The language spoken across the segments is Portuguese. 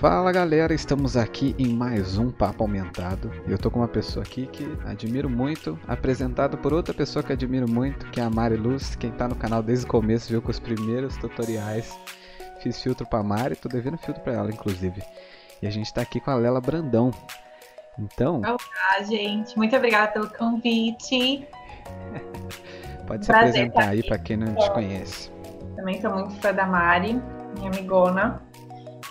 Fala galera, estamos aqui em mais um Papo Aumentado. Eu tô com uma pessoa aqui que admiro muito, apresentado por outra pessoa que admiro muito, que é a Mari Luz. Quem tá no canal desde o começo viu com os primeiros tutoriais. Fiz filtro pra Mari, tô devendo filtro pra ela, inclusive. E a gente tá aqui com a Lela Brandão. Então. Olá, gente. Muito obrigada pelo convite. Pode se Prazer apresentar aí para quem não te conhece. Também sou muito fã da Mari, minha amigona.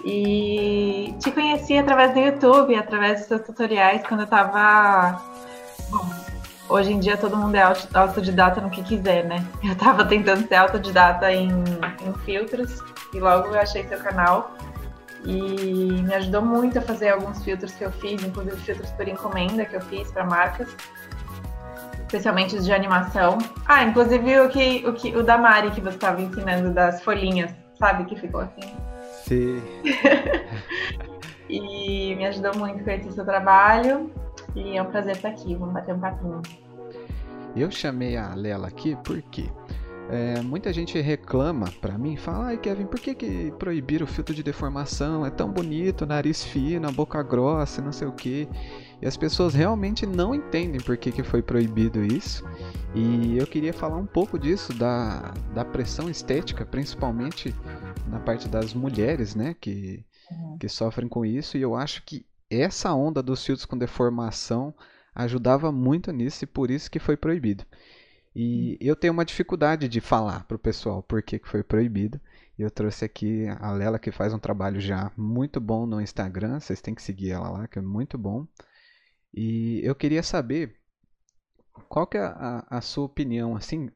E te conheci através do YouTube, através dos seus tutoriais, quando eu tava. Bom, hoje em dia todo mundo é autodidata no que quiser, né? Eu tava tentando ser autodidata em, em filtros e logo eu achei seu canal e me ajudou muito a fazer alguns filtros que eu fiz, inclusive filtros por encomenda que eu fiz para marcas, especialmente os de animação. Ah, inclusive o que o que o da Mari que você estava ensinando das folhinhas, sabe que ficou assim. E me ajudou muito a conhecer seu trabalho. E é um prazer estar aqui. Vamos bater um papinho. Eu chamei a Lela aqui porque é, muita gente reclama pra mim, fala, ai Kevin, por que, que proibiram o filtro de deformação? É tão bonito, nariz fino, boca grossa, não sei o que. E as pessoas realmente não entendem por que, que foi proibido isso. E eu queria falar um pouco disso, da, da pressão estética, principalmente na parte das mulheres, né, que, uhum. que sofrem com isso, e eu acho que essa onda dos filtros com deformação ajudava muito nisso e por isso que foi proibido. E eu tenho uma dificuldade de falar para o pessoal por que, foi proibido. E eu trouxe aqui a Lela que faz um trabalho já muito bom no Instagram. Vocês têm que seguir ela lá, que é muito bom. E eu queria saber qual que é a, a sua opinião, assim,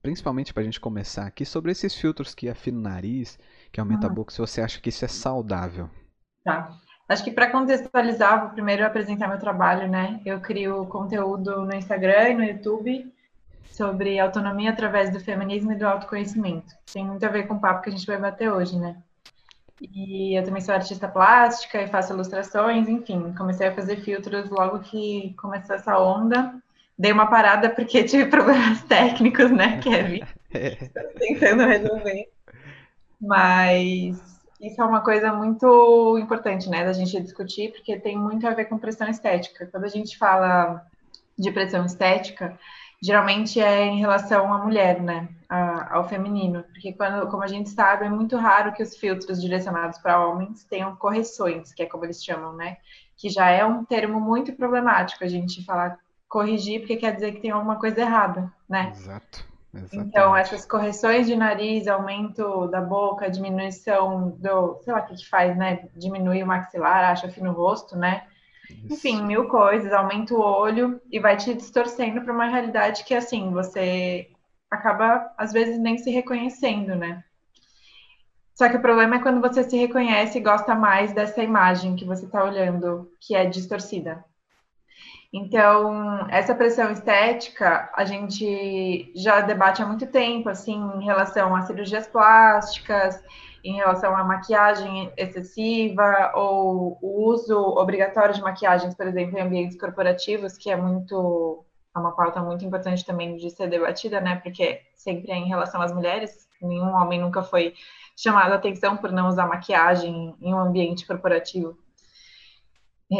principalmente para a gente começar aqui, sobre esses filtros que afinam o nariz, que aumenta uhum. a boca, se você acha que isso é saudável. Tá. Acho que para contextualizar, vou primeiro apresentar meu trabalho, né? Eu crio conteúdo no Instagram e no YouTube sobre autonomia através do feminismo e do autoconhecimento. Tem muito a ver com o papo que a gente vai bater hoje, né? E eu também sou artista plástica e faço ilustrações, enfim, comecei a fazer filtros logo que começou essa onda dei uma parada porque tive problemas técnicos, né, Kevin? É. Tentando resolver. Mas isso é uma coisa muito importante, né, da gente discutir, porque tem muito a ver com pressão estética. Quando a gente fala de pressão estética, geralmente é em relação à mulher, né, ao feminino, porque quando, como a gente sabe, é muito raro que os filtros direcionados para homens tenham correções, que é como eles chamam, né, que já é um termo muito problemático a gente falar corrigir porque quer dizer que tem alguma coisa errada, né? Exato. Exatamente. Então, essas correções de nariz, aumento da boca, diminuição do, sei lá o que, que faz, né? Diminui o maxilar, acha fino o rosto, né? Enfim, mil coisas, aumenta o olho e vai te distorcendo para uma realidade que, assim, você acaba, às vezes, nem se reconhecendo, né? Só que o problema é quando você se reconhece e gosta mais dessa imagem que você está olhando, que é distorcida. Então, essa pressão estética a gente já debate há muito tempo, assim, em relação a cirurgias plásticas, em relação à maquiagem excessiva ou o uso obrigatório de maquiagens, por exemplo, em ambientes corporativos, que é muito é uma pauta muito importante também de ser debatida, né? Porque sempre é em relação às mulheres, nenhum homem nunca foi chamado a atenção por não usar maquiagem em um ambiente corporativo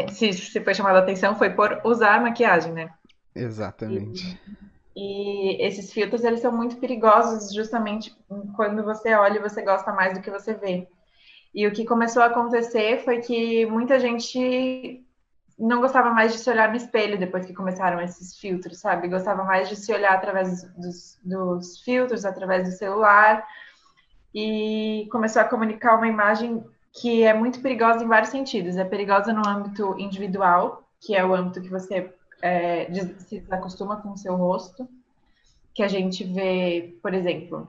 se, se foi chamada a atenção, foi por usar maquiagem, né? Exatamente. E, e, esses filtros, eles são muito perigosos justamente quando você olha e você gosta mais do que você vê. E o que começou a acontecer foi que muita gente não gostava mais de se olhar no espelho depois que começaram esses filtros, sabe? Gostava mais de se olhar através dos, dos filtros, através do celular. E começou a comunicar uma imagem que é muito perigosa em vários sentidos. É perigosa no âmbito individual, que é o âmbito que você é, se acostuma com o seu rosto, que a gente vê, por exemplo,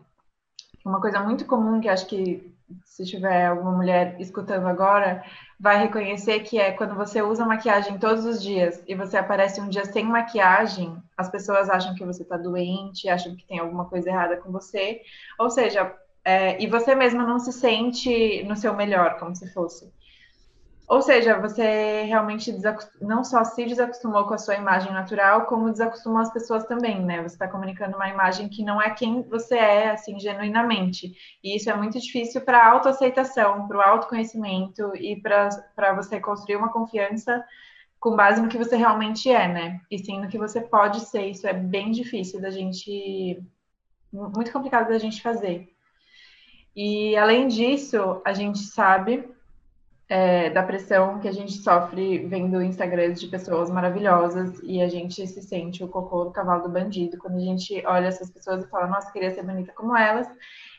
uma coisa muito comum que acho que se tiver alguma mulher escutando agora, vai reconhecer que é quando você usa maquiagem todos os dias e você aparece um dia sem maquiagem, as pessoas acham que você está doente, acham que tem alguma coisa errada com você. Ou seja, é, e você mesma não se sente no seu melhor, como se fosse. Ou seja, você realmente não só se desacostumou com a sua imagem natural, como desacostumou as pessoas também, né? Você está comunicando uma imagem que não é quem você é, assim, genuinamente. E isso é muito difícil para a autoaceitação, para o autoconhecimento e para você construir uma confiança com base no que você realmente é, né? E sim no que você pode ser. Isso é bem difícil da gente. Muito complicado da gente fazer. E além disso, a gente sabe é, da pressão que a gente sofre vendo Instagrams de pessoas maravilhosas e a gente se sente o cocô do cavalo do bandido quando a gente olha essas pessoas e fala, nossa, queria ser bonita como elas.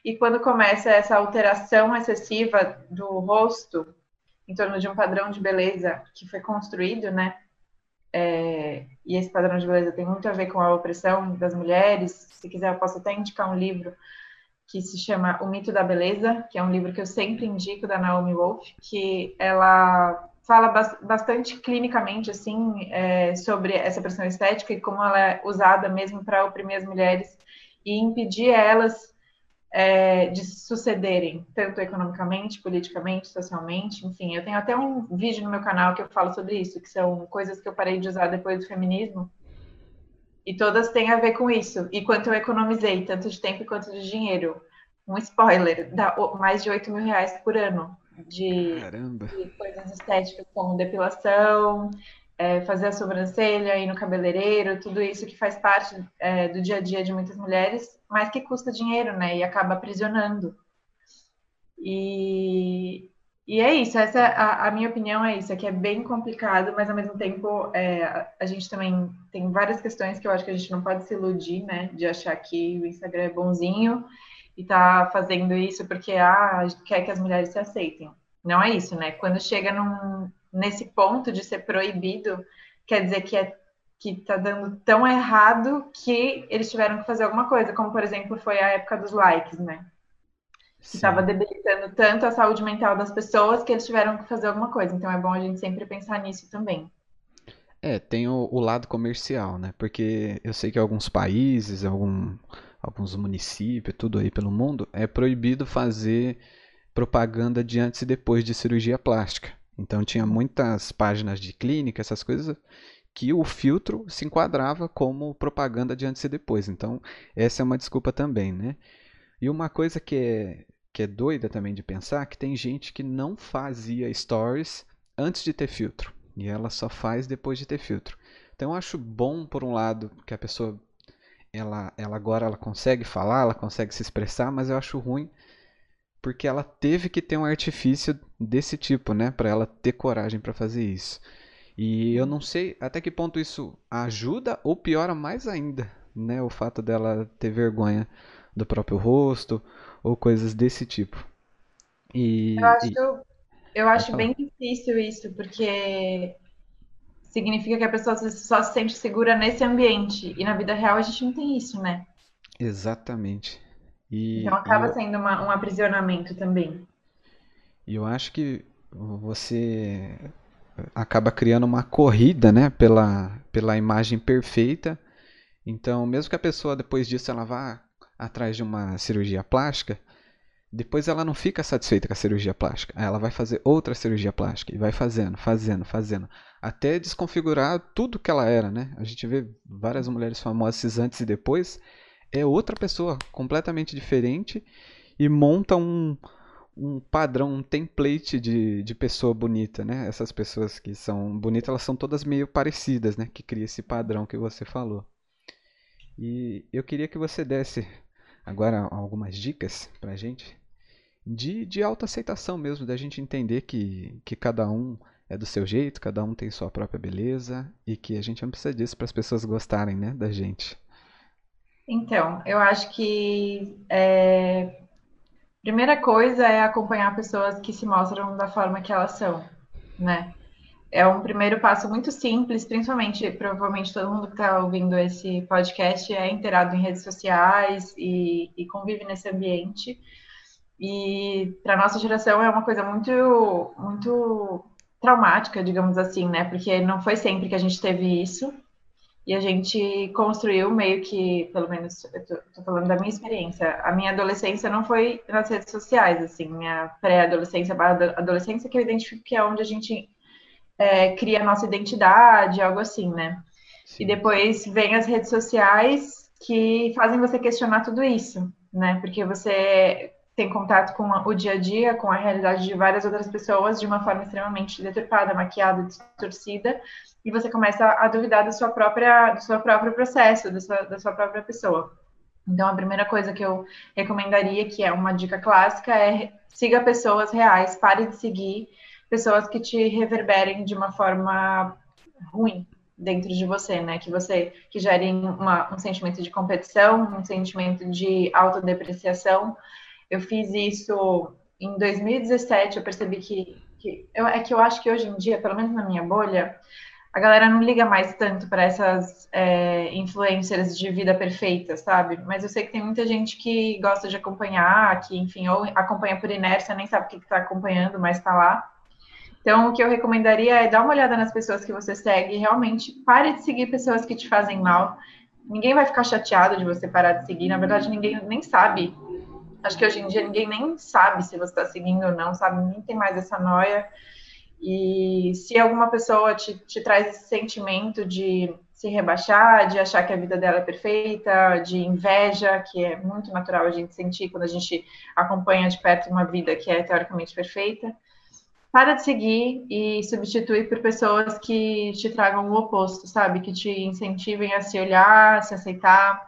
E quando começa essa alteração excessiva do rosto em torno de um padrão de beleza que foi construído, né? É, e esse padrão de beleza tem muito a ver com a opressão das mulheres. Se quiser, eu posso até indicar um livro que se chama O Mito da Beleza, que é um livro que eu sempre indico da Naomi Wolf, que ela fala bastante clinicamente assim é, sobre essa pressão estética e como ela é usada mesmo para oprimir as mulheres e impedir elas é, de sucederem, tanto economicamente, politicamente, socialmente, enfim. Eu tenho até um vídeo no meu canal que eu falo sobre isso, que são coisas que eu parei de usar depois do feminismo, e todas têm a ver com isso. E quanto eu economizei, tanto de tempo quanto de dinheiro. Um spoiler, dá mais de 8 mil reais por ano de, de coisas estéticas, como depilação, é, fazer a sobrancelha, ir no cabeleireiro, tudo isso que faz parte é, do dia a dia de muitas mulheres, mas que custa dinheiro, né? E acaba aprisionando. E, e é isso, essa a, a, minha opinião é isso, é que é bem complicado, mas ao mesmo tempo é, a, gente também tem várias questões que eu acho que a gente não pode se iludir, né? De achar que o Instagram é bonzinho e tá fazendo isso porque ah, quer que as mulheres se aceitem. Não é isso, né? Quando chega num, nesse ponto de ser proibido, quer dizer que é que tá dando tão errado que eles tiveram que fazer alguma coisa, como por exemplo foi a época dos likes, né? Que estava debilitando tanto a saúde mental das pessoas que eles tiveram que fazer alguma coisa. Então é bom a gente sempre pensar nisso também. É, tem o, o lado comercial, né? Porque eu sei que alguns países, algum, alguns municípios, tudo aí pelo mundo, é proibido fazer propaganda de antes e depois de cirurgia plástica. Então tinha muitas páginas de clínica, essas coisas, que o filtro se enquadrava como propaganda de antes e depois. Então essa é uma desculpa também, né? E uma coisa que é, que é doida também de pensar que tem gente que não fazia stories antes de ter filtro e ela só faz depois de ter filtro. Então eu acho bom por um lado que a pessoa ela, ela agora ela consegue falar, ela consegue se expressar, mas eu acho ruim porque ela teve que ter um artifício desse tipo, né, para ela ter coragem para fazer isso. E eu não sei até que ponto isso ajuda ou piora mais ainda, né, o fato dela ter vergonha do próprio rosto ou coisas desse tipo. E, eu acho, e... eu acho bem difícil isso, porque significa que a pessoa só se sente segura nesse ambiente. E na vida real a gente não tem isso, né? Exatamente. E, então acaba eu... sendo uma, um aprisionamento também. E eu acho que você acaba criando uma corrida, né, pela, pela imagem perfeita. Então, mesmo que a pessoa depois disso ela vá atrás de uma cirurgia plástica, depois ela não fica satisfeita com a cirurgia plástica. Ela vai fazer outra cirurgia plástica e vai fazendo, fazendo, fazendo, até desconfigurar tudo que ela era, né? A gente vê várias mulheres famosas antes e depois, é outra pessoa completamente diferente e monta um, um padrão, um template de, de pessoa bonita, né? Essas pessoas que são bonitas, elas são todas meio parecidas, né? Que cria esse padrão que você falou. E eu queria que você desse agora algumas dicas pra gente de, de autoaceitação mesmo, da gente entender que, que cada um é do seu jeito, cada um tem sua própria beleza e que a gente não precisa disso para as pessoas gostarem né, da gente. Então, eu acho que é, primeira coisa é acompanhar pessoas que se mostram da forma que elas são, né? É um primeiro passo muito simples, principalmente, provavelmente todo mundo que está ouvindo esse podcast é inteirado em redes sociais e, e convive nesse ambiente. E para nossa geração é uma coisa muito, muito traumática, digamos assim, né? Porque não foi sempre que a gente teve isso. e a gente construiu meio que, pelo menos, tô, falando da minha experiência, a minha adolescência não foi nas redes sociais, assim, minha pré-adolescência, adolescência que eu identifico que é onde a gente é, cria a nossa identidade, algo assim, né? Sim. E depois vem as redes sociais que fazem você questionar tudo isso, né? Porque você tem contato com o dia a dia, com a realidade de várias outras pessoas de uma forma extremamente deturpada, maquiada, distorcida, e você começa a duvidar da sua própria, do seu próprio processo, da sua, da sua própria pessoa. Então, a primeira coisa que eu recomendaria, que é uma dica clássica, é siga pessoas reais, pare de seguir pessoas que te reverberem de uma forma ruim dentro de você, né? Que você que gerem um sentimento de competição, um sentimento de autodepreciação. Eu fiz isso em 2017, eu percebi que, que eu, é que eu acho que hoje em dia, pelo menos na minha bolha, a galera não liga mais tanto para essas é, influencers de vida perfeita, sabe? Mas eu sei que tem muita gente que gosta de acompanhar, que, enfim, ou acompanha por inércia, nem sabe o que está acompanhando, mas está lá. Então, o que eu recomendaria é dar uma olhada nas pessoas que você segue, realmente pare de seguir pessoas que te fazem mal. Ninguém vai ficar chateado de você parar de seguir, na verdade, ninguém nem sabe. Acho que hoje em dia ninguém nem sabe se você está seguindo ou não, sabe? Nem tem mais essa noia. E se alguma pessoa te, te traz esse sentimento de se rebaixar, de achar que a vida dela é perfeita, de inveja, que é muito natural a gente sentir quando a gente acompanha de perto uma vida que é teoricamente perfeita, para de seguir e substitui por pessoas que te tragam o oposto, sabe? Que te incentivem a se olhar, a se aceitar.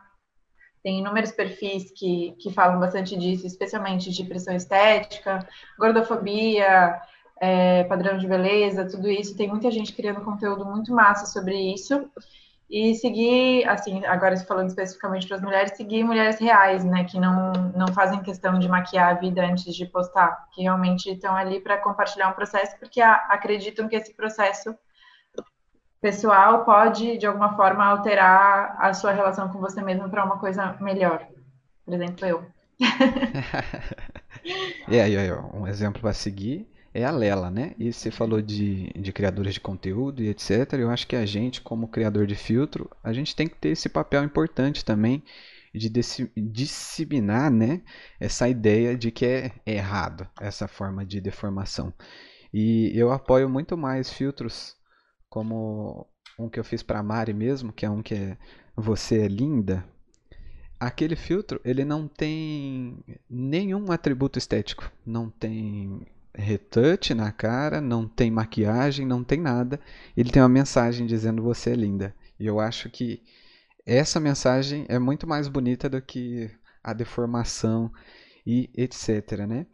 Tem inúmeros perfis que, que falam bastante disso, especialmente de pressão estética, gordofobia, é, padrão de beleza, tudo isso. Tem muita gente criando conteúdo muito massa sobre isso. E seguir, assim, agora falando especificamente para as mulheres, seguir mulheres reais, né, que não, não fazem questão de maquiar a vida antes de postar, que realmente estão ali para compartilhar um processo, porque a, acreditam que esse processo pessoal pode, de alguma forma, alterar a sua relação com você mesmo para uma coisa melhor. Por exemplo, eu. e aí, um exemplo para seguir é a Lela, né? E você falou de, de criadores de conteúdo e etc. Eu acho que a gente, como criador de filtro, a gente tem que ter esse papel importante também de disseminar né, essa ideia de que é errado essa forma de deformação. E eu apoio muito mais filtros como um que eu fiz para a Mari mesmo, que é um que é Você é Linda. Aquele filtro, ele não tem nenhum atributo estético. Não tem retouch na cara, não tem maquiagem, não tem nada. Ele tem uma mensagem dizendo você é linda. E eu acho que essa mensagem é muito mais bonita do que a deformação e etc, né?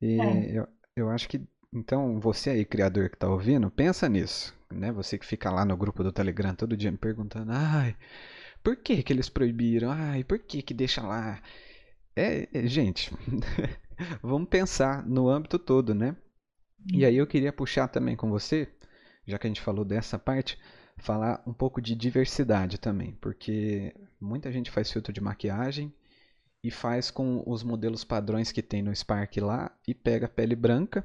E é. eu, eu acho que então você aí criador que está ouvindo, pensa nisso, né? Você que fica lá no grupo do Telegram todo dia me perguntando, ai, por que que eles proibiram? Ai, por que que deixa lá? É, é gente, vamos pensar no âmbito todo, né? E aí eu queria puxar também com você, já que a gente falou dessa parte, falar um pouco de diversidade também, porque muita gente faz filtro de maquiagem e faz com os modelos padrões que tem no Spark lá e pega a pele branca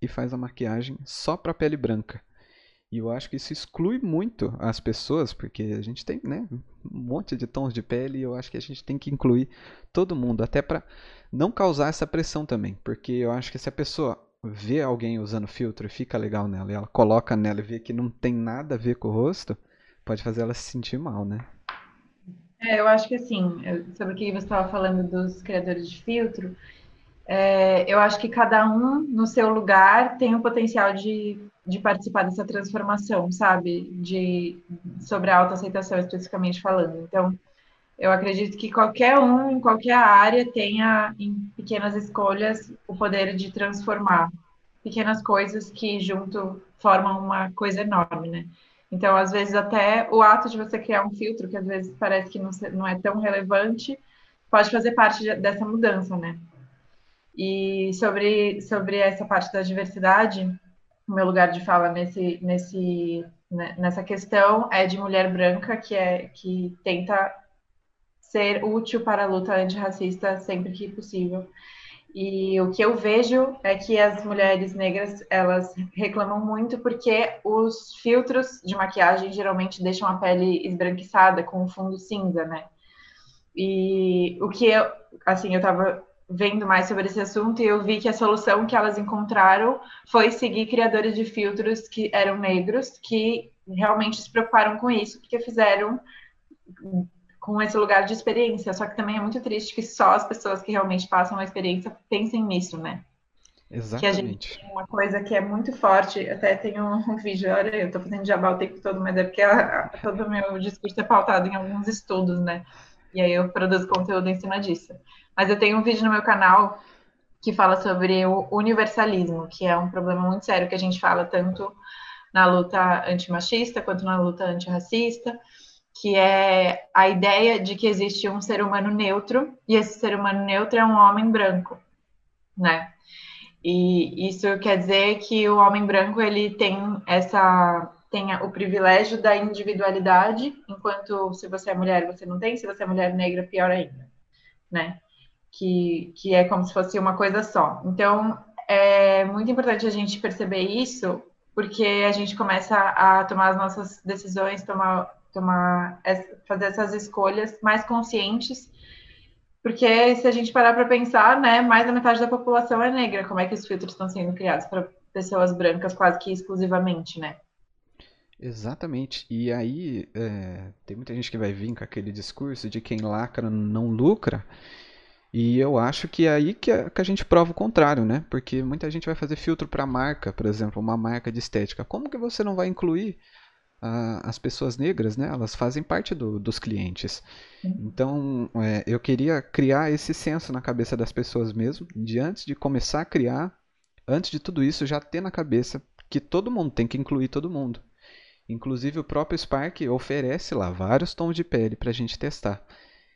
e faz a maquiagem só para pele branca. E eu acho que isso exclui muito as pessoas, porque a gente tem né, um monte de tons de pele e eu acho que a gente tem que incluir todo mundo, até para não causar essa pressão também. Porque eu acho que se a pessoa vê alguém usando filtro e fica legal nela, e ela coloca nela e vê que não tem nada a ver com o rosto, pode fazer ela se sentir mal, né? É, eu acho que assim, sobre o que você estava falando dos criadores de filtro, é, eu acho que cada um no seu lugar tem o potencial de de participar dessa transformação, sabe? De, sobre a autoaceitação especificamente falando. Então, eu acredito que qualquer um, em qualquer área, tenha, em pequenas escolhas, o poder de transformar pequenas coisas que junto formam uma coisa enorme, né? Então, às vezes, até o ato de você criar um filtro, que às vezes parece que não, não é tão relevante, pode fazer parte de, dessa mudança, né? E sobre, sobre essa parte da diversidade, o meu lugar de fala nesse, nesse, né, nessa questão é de mulher branca que é que tenta ser útil para a luta antirracista sempre que possível. E o que eu vejo é que as mulheres negras, elas reclamam muito porque os filtros de maquiagem geralmente deixam a pele esbranquiçada com um fundo cinza, né? E o que eu, assim, eu tava vendo mais sobre esse assunto e eu vi que a solução que elas encontraram foi seguir criadores de filtros que eram negros, que realmente se preocuparam com isso, porque fizeram com esse lugar de experiência. Só que também é muito triste que só as pessoas que realmente passam a experiência pensem nisso, né? Exatamente. Que a gente tem uma coisa que é muito forte, até tem um, um vídeo, olha, eu tô fazendo jabá o tempo todo, mas é porque a, a, todo o meu discurso é pautado em alguns estudos, né? E aí eu produzo conteúdo em cima disso. Mas eu tenho um vídeo no meu canal que fala sobre o universalismo, que é um problema muito sério que a gente fala tanto na luta antimachista quanto na luta antirracista, que é a ideia de que existe um ser humano neutro e esse ser humano neutro é um homem branco, né? E isso quer dizer que o homem branco ele tem essa tem o privilégio da individualidade, enquanto se você é mulher você não tem, se você é mulher negra pior ainda, né? Que, que é como se fosse uma coisa só. Então é muito importante a gente perceber isso, porque a gente começa a tomar as nossas decisões, tomar tomar fazer essas escolhas mais conscientes, porque se a gente parar para pensar, né, mais da metade da população é negra. Como é que os filtros estão sendo criados para pessoas brancas quase que exclusivamente, né? Exatamente. E aí é, tem muita gente que vai vir com aquele discurso de quem lacra não lucra. E eu acho que é aí que a, que a gente prova o contrário, né? Porque muita gente vai fazer filtro para marca, por exemplo, uma marca de estética. Como que você não vai incluir as pessoas negras, né, elas fazem parte do, dos clientes. Então, é, eu queria criar esse senso na cabeça das pessoas mesmo, de antes de começar a criar, antes de tudo isso, já ter na cabeça que todo mundo tem que incluir todo mundo. Inclusive, o próprio Spark oferece lá vários tons de pele para a gente testar.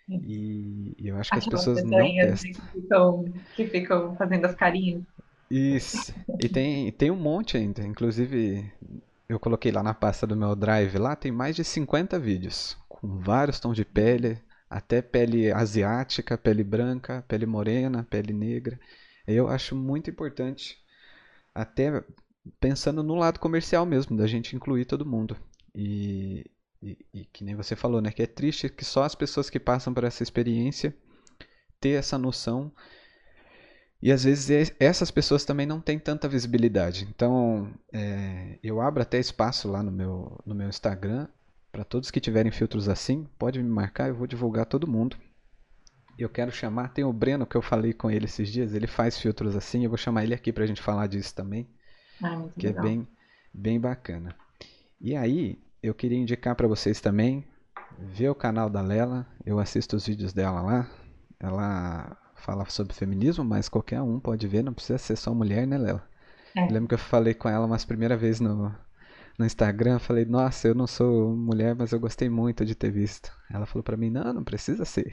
E eu acho que as pessoas não testam. Que ficam, que ficam fazendo as carinhas. Isso. E tem, tem um monte ainda. Inclusive, eu coloquei lá na pasta do meu Drive, lá tem mais de 50 vídeos, com vários tons de pele, até pele asiática, pele branca, pele morena, pele negra. Eu acho muito importante, até pensando no lado comercial mesmo, da gente incluir todo mundo. E, e, e que nem você falou, né, que é triste que só as pessoas que passam por essa experiência ter essa noção e às vezes essas pessoas também não têm tanta visibilidade. Então, é, eu abro até espaço lá no meu, no meu Instagram para todos que tiverem filtros assim, pode me marcar, eu vou divulgar todo mundo. Eu quero chamar, tem o Breno que eu falei com ele esses dias, ele faz filtros assim, eu vou chamar ele aqui para a gente falar disso também, ah, que é legal. é bem, bem bacana. E aí, eu queria indicar para vocês também ver o canal da Lela, eu assisto os vídeos dela lá, ela fala sobre feminismo, mas qualquer um pode ver, não precisa ser só mulher, né, Lela? É. Lembro que eu falei com ela umas primeira vez no, no Instagram, falei, nossa, eu não sou mulher, mas eu gostei muito de ter visto. Ela falou para mim, não, não precisa ser.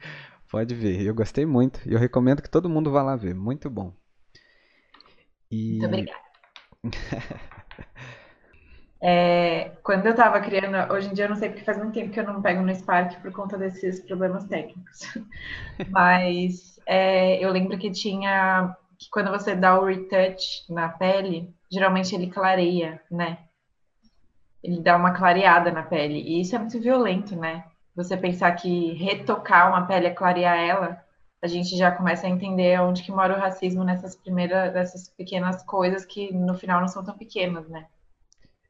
pode ver, eu gostei muito, e eu recomendo que todo mundo vá lá ver, muito bom. E... Muito obrigada. É, quando eu estava criando, hoje em dia eu não sei porque faz muito tempo que eu não pego no Spark por conta desses problemas técnicos. Mas é, eu lembro que tinha que quando você dá o retouch na pele, geralmente ele clareia, né? Ele dá uma clareada na pele. E isso é muito violento, né? Você pensar que retocar uma pele é clarear ela, a gente já começa a entender onde que mora o racismo nessas primeiras, nessas pequenas coisas que no final não são tão pequenas, né?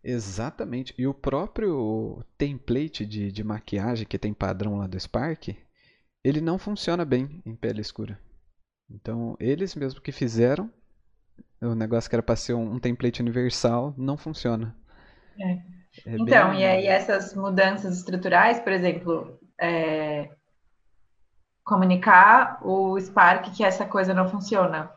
Exatamente. E o próprio template de, de maquiagem que tem padrão lá do Spark, ele não funciona bem em pele escura. Então, eles mesmo que fizeram, o negócio que era para ser um, um, template universal, não funciona. É. É então, bem... e aí essas mudanças estruturais, por exemplo, é... comunicar o Spark que essa coisa não funciona,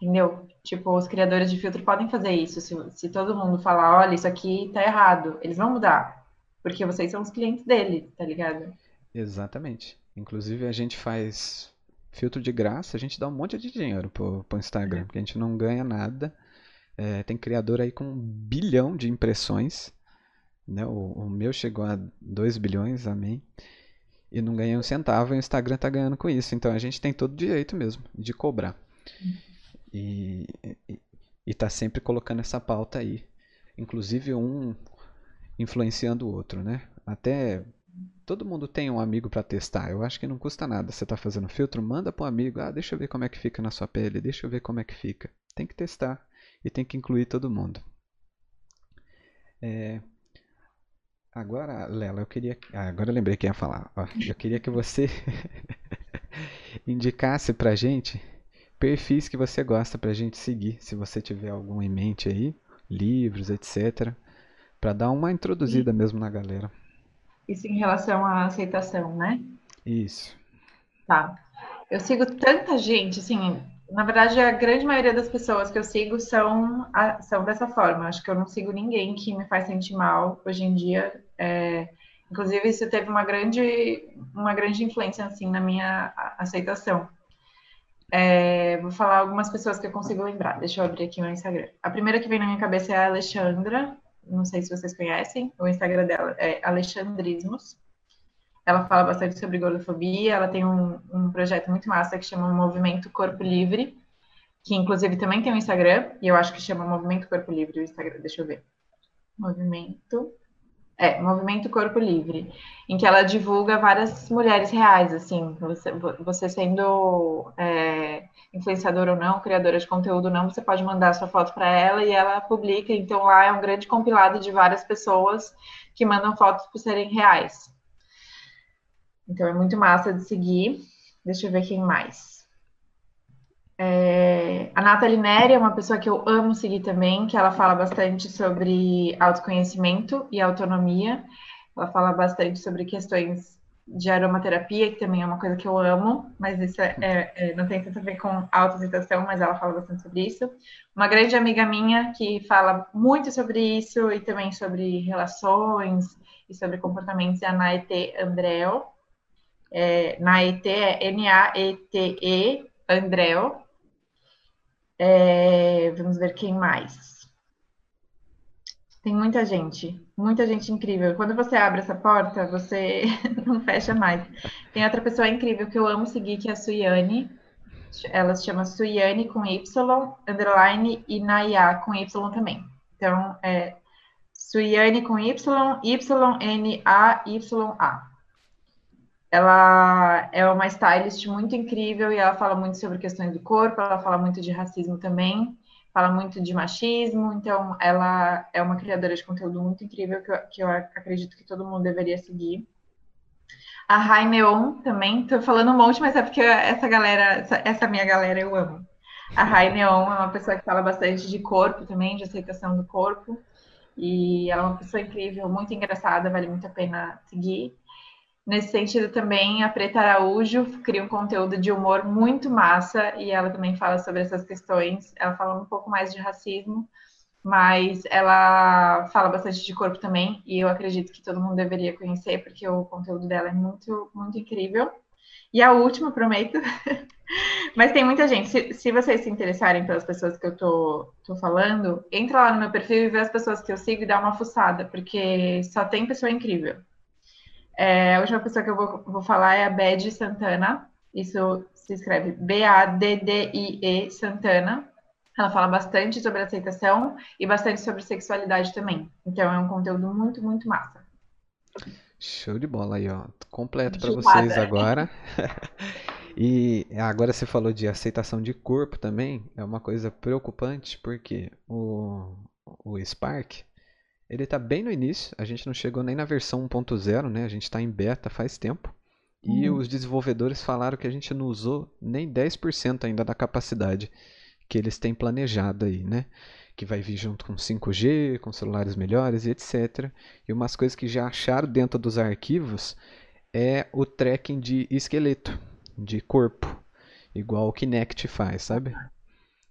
entendeu? Tipo, os criadores de filtro podem fazer isso. Se, se todo mundo falar, olha, isso aqui tá errado, eles vão mudar. Porque vocês são os clientes dele, tá ligado? Exatamente. Inclusive, a gente faz filtro de graça, a gente dá um monte de dinheiro pro, pro Instagram, é. porque a gente não ganha nada. É, tem criador aí com um bilhão de impressões. Né? O, o meu chegou a 2 bilhões, amém. E não ganhei um centavo e o Instagram tá ganhando com isso. Então a gente tem todo o direito mesmo de cobrar. E, e, tá sempre colocando essa pauta aí. Inclusive um influenciando o outro, né? Até todo mundo tem um amigo para testar. Eu acho que não custa nada. Você tá fazendo filtro, manda para um amigo. Ah, deixa eu ver como é que fica na sua pele. Deixa eu ver como é que fica. Tem que testar e tem que incluir todo mundo. É... Agora, Lela, eu queria. Ah, agora eu lembrei que ia falar. Ó, eu queria que você indicasse pra gente perfis que você gosta pra gente seguir, se você tiver algum em mente aí, livros, etc. Pra dar uma introduzida mesmo na galera. Isso em relação à aceitação, né? Isso. Tá. Eu sigo tanta gente, assim, na verdade, a grande maioria das pessoas que eu sigo são, são dessa forma. Acho que eu não sigo ninguém que me faz sentir mal hoje em dia. É, inclusive, isso teve uma grande, uma grande influência assim na minha aceitação. É, vou falar algumas pessoas que eu consigo lembrar. Deixa eu abrir aqui o Instagram. A primeira que vem na minha cabeça é a Alexandra. Não sei se vocês conhecem. O Instagram dela é Alexandrismos. Ela fala bastante sobre gordofobia. Ela tem um, um projeto muito massa que chama Movimento Corpo Livre, que inclusive também tem um Instagram. E eu acho que chama Movimento Corpo Livre o Instagram. Deixa eu ver. Movimento é, Movimento Corpo Livre, em que ela divulga várias mulheres reais, assim, você, você sendo é, influenciadora ou não, criadora de conteúdo ou não, você pode mandar sua foto para ela e ela publica, então lá é um grande compilado de várias pessoas que mandam fotos por serem reais. Então é muito massa de seguir. Deixa eu ver quem mais. É, a Nathalie Neri é uma pessoa que eu amo seguir também, que ela fala bastante sobre autoconhecimento e autonomia. Ela fala bastante sobre questões de aromaterapia, que também é uma coisa que eu amo, mas isso é, é, é não tem tanto a ver com autoaceitação, mas ela fala bastante sobre isso. Uma grande amiga minha que fala muito sobre isso e também sobre relações e sobre comportamentos é a Naete Andreo. É, Naete é N-A-E-T-E Andreo. É, vamos ver quem mais. Tem muita gente, muita gente incrível. Quando você abre essa porta, você não fecha mais. Tem outra pessoa incrível que eu amo seguir, que é a Suiane. Ela se chama Suiane com Y, underline, e Naya com Y também. Então, é Suiane com Y, Y-N-A-Y-A. Ela é uma stylist muito incrível e ela fala muito sobre questões do corpo, ela fala muito de racismo também, fala muito de machismo, então ela é uma criadora de conteúdo muito incrível que eu, que eu acredito que todo mundo deveria seguir. A Rai Neon também, tô falando um monte, mas é porque essa galera, essa, essa minha galera eu amo. A Rai Neon é uma pessoa que fala bastante de corpo também, de aceitação do corpo. E ela é uma pessoa incrível, muito engraçada, vale muito a pena seguir. Nesse sentido também, a Preta Araújo cria um conteúdo de humor muito massa e ela também fala sobre essas questões. Ela fala um pouco mais de racismo, mas ela fala bastante de corpo também e eu acredito que todo mundo deveria conhecer porque o conteúdo dela é muito, muito incrível. E a última, prometo. Mas tem muita gente. Se, se, vocês se interessarem pelas pessoas que eu tô, tô falando, entra lá no meu perfil e vê as pessoas que eu sigo e dá uma fuçada, porque só tem pessoa incrível. É, a última pessoa que eu vou, vou falar é a Bad Santana. Isso se escreve B-A-D-D-I-E Santana. Ela fala bastante sobre aceitação e bastante sobre sexualidade também. Então é um conteúdo muito, muito massa. Show de bola aí, ó. Completo para vocês agora. e agora você falou de aceitação de corpo também. É uma coisa preocupante porque o, o Spark ele está bem no início, a gente não chegou nem na versão 1.0, né? A gente está em beta faz tempo. E uhum. os desenvolvedores falaram que a gente não usou nem 10% ainda da capacidade que eles têm planejado aí, né? Que vai vir junto com 5G, com celulares melhores e etc. E umas coisas que já acharam dentro dos arquivos é o tracking de esqueleto, de corpo, igual o Kinect faz, sabe?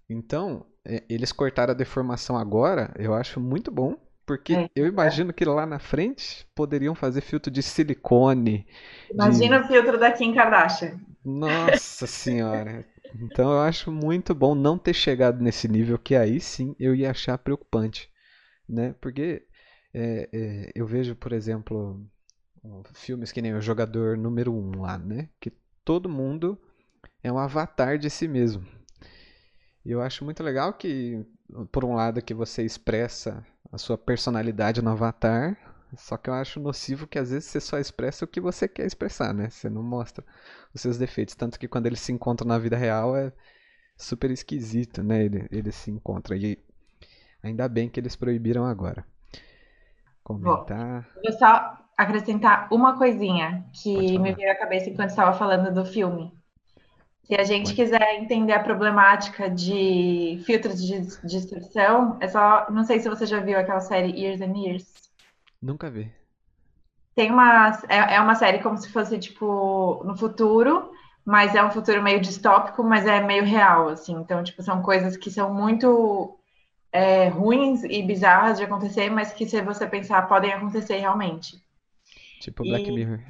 Então, é, eles cortaram a deformação agora, eu acho muito bom, porque é, eu imagino que lá na frente poderiam fazer filtro de silicone. Imagina de... o filtro da Kim Kardashian. Nossa senhora. Então eu acho muito bom não ter chegado nesse nível, que aí sim eu ia achar preocupante. Né? Porque é, é, eu vejo, por exemplo, filmes que nem o Jogador Número 1 um lá, né? Que todo mundo é um avatar de si mesmo. E eu acho muito legal que, por um lado, que você expressa a sua personalidade no avatar, só que eu acho nocivo que às vezes você só expressa o que você quer expressar, né? Você não mostra os seus defeitos. Tanto que quando eles se encontram na vida real é super esquisito, né? Eles, eles se encontram. E ainda bem que eles proibiram agora. Comentar. Vou só acrescentar uma coisinha que me veio à cabeça enquanto estava falando do filme. Se a gente quiser entender a problemática de filtros de distorção, é só. Não sei se você já viu aquela série Years and Years. Nunca vi. Tem uma. É, é uma série como se fosse, tipo, no futuro, mas é um futuro meio distópico, mas é meio real, assim. Então, tipo, são coisas que são muito é, ruins e bizarras de acontecer, mas que se você pensar podem acontecer realmente. Tipo Black e, Mirror.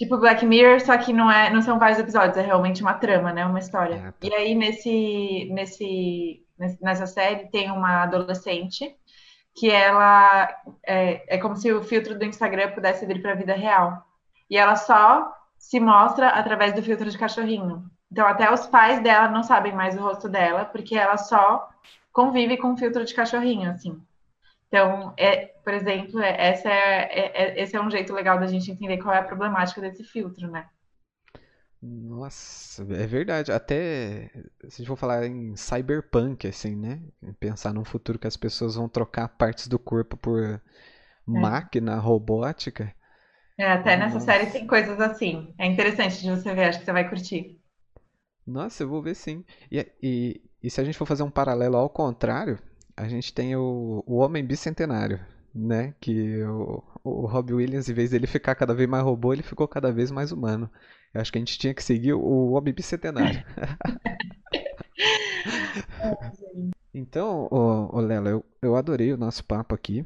Tipo Black Mirror, só que não é, não são vários episódios, é realmente uma trama, né, uma história. Ah, tá. E aí nesse, nesse, nessa série tem uma adolescente que ela é, é como se o filtro do Instagram pudesse vir para a vida real. E ela só se mostra através do filtro de cachorrinho. Então até os pais dela não sabem mais o rosto dela, porque ela só convive com filtro de cachorrinho, assim. Então, é, por exemplo, é, essa é, é, é, esse é um jeito legal da gente entender qual é a problemática desse filtro, né? Nossa, é verdade. Até se a gente for falar em cyberpunk, assim, né? Pensar num futuro que as pessoas vão trocar partes do corpo por é. máquina robótica. É, até Nossa. nessa série tem coisas assim. É interessante de você ver, acho que você vai curtir. Nossa, eu vou ver sim. E, e, e se a gente for fazer um paralelo ao contrário, a gente tem o, o Homem Bicentenário, né? Que o, o Robbie Williams, em vez dele ficar cada vez mais robô, ele ficou cada vez mais humano. Eu acho que a gente tinha que seguir o Homem Bicentenário. então, ô, ô Lela, eu, eu adorei o nosso papo aqui.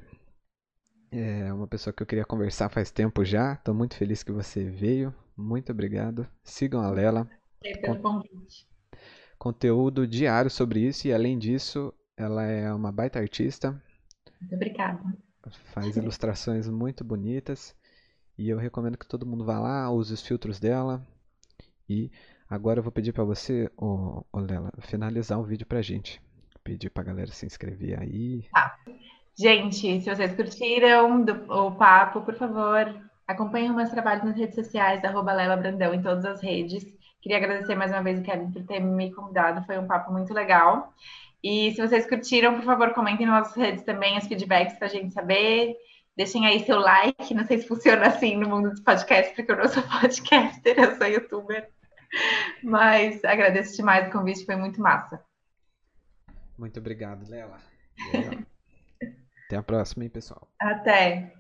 É uma pessoa que eu queria conversar faz tempo já. Estou muito feliz que você veio. Muito obrigado. Sigam a Lela. pelo convite conteúdo diário sobre isso e além disso, ela é uma baita artista. Muito obrigada. Faz ilustrações muito bonitas e eu recomendo que todo mundo vá lá, use os filtros dela. E agora eu vou pedir para você, oh Lela, finalizar o vídeo pra gente. Pedir pra galera se inscrever aí. Tá. Gente, se vocês curtiram do, o papo, por favor, acompanhem meus trabalhos nas redes sociais, arroba Lela Brandão em todas as redes. Queria agradecer mais uma vez o Kevin por ter me convidado, foi um papo muito legal. E se vocês curtiram, por favor, comentem nas nossas redes também os feedbacks para a gente saber. Deixem aí seu like. Não sei se funciona assim no mundo dos podcasts, porque eu não sou podcaster, eu sou youtuber. Mas agradeço demais o convite, foi muito massa. Muito obrigado, Lela. Até a próxima, hein, pessoal. Até.